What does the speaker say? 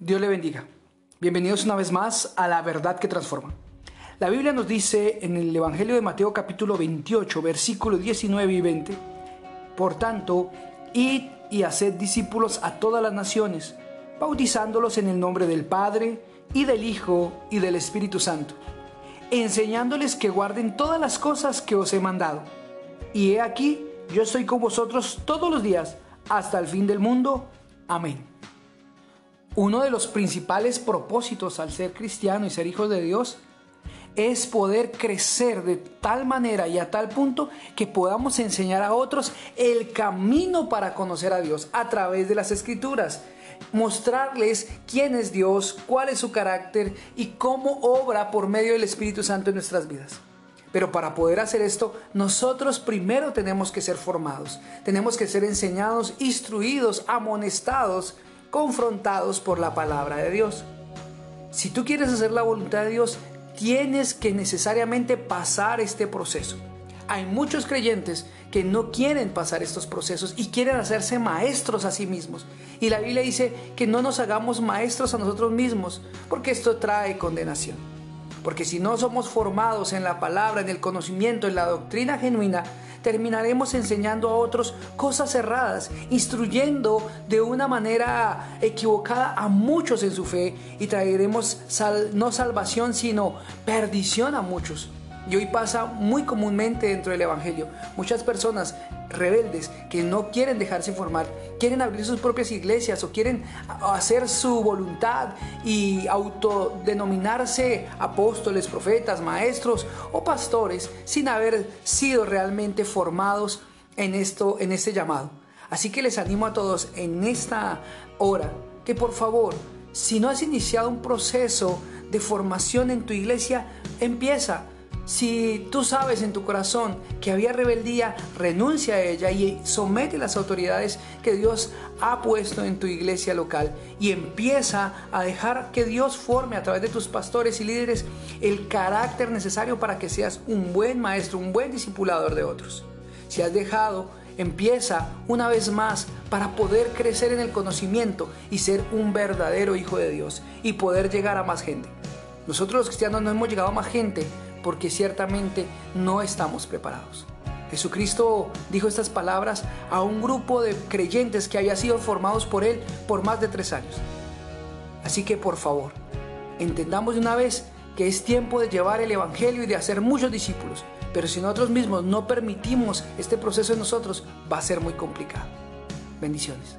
Dios le bendiga. Bienvenidos una vez más a la verdad que transforma. La Biblia nos dice en el Evangelio de Mateo capítulo 28, versículos 19 y 20, Por tanto, id y haced discípulos a todas las naciones, bautizándolos en el nombre del Padre, y del Hijo, y del Espíritu Santo, enseñándoles que guarden todas las cosas que os he mandado. Y he aquí, yo estoy con vosotros todos los días, hasta el fin del mundo. Amén. Uno de los principales propósitos al ser cristiano y ser hijos de Dios es poder crecer de tal manera y a tal punto que podamos enseñar a otros el camino para conocer a Dios a través de las escrituras. Mostrarles quién es Dios, cuál es su carácter y cómo obra por medio del Espíritu Santo en nuestras vidas. Pero para poder hacer esto, nosotros primero tenemos que ser formados, tenemos que ser enseñados, instruidos, amonestados confrontados por la palabra de Dios. Si tú quieres hacer la voluntad de Dios, tienes que necesariamente pasar este proceso. Hay muchos creyentes que no quieren pasar estos procesos y quieren hacerse maestros a sí mismos. Y la Biblia dice que no nos hagamos maestros a nosotros mismos, porque esto trae condenación. Porque si no somos formados en la palabra, en el conocimiento, en la doctrina genuina, terminaremos enseñando a otros cosas erradas, instruyendo de una manera equivocada a muchos en su fe y traeremos no salvación, sino perdición a muchos. Y hoy pasa muy comúnmente dentro del Evangelio. Muchas personas rebeldes que no quieren dejarse formar, quieren abrir sus propias iglesias o quieren hacer su voluntad y autodenominarse apóstoles, profetas, maestros o pastores sin haber sido realmente formados en esto, en este llamado. Así que les animo a todos en esta hora que por favor, si no has iniciado un proceso de formación en tu iglesia, empieza si tú sabes en tu corazón que había rebeldía, renuncia a ella y somete las autoridades que Dios ha puesto en tu iglesia local y empieza a dejar que Dios forme a través de tus pastores y líderes el carácter necesario para que seas un buen maestro, un buen discipulador de otros. Si has dejado, empieza una vez más para poder crecer en el conocimiento y ser un verdadero hijo de Dios y poder llegar a más gente. Nosotros los cristianos no hemos llegado a más gente porque ciertamente no estamos preparados. Jesucristo dijo estas palabras a un grupo de creyentes que había sido formados por Él por más de tres años. Así que por favor, entendamos de una vez que es tiempo de llevar el Evangelio y de hacer muchos discípulos, pero si nosotros mismos no permitimos este proceso en nosotros, va a ser muy complicado. Bendiciones.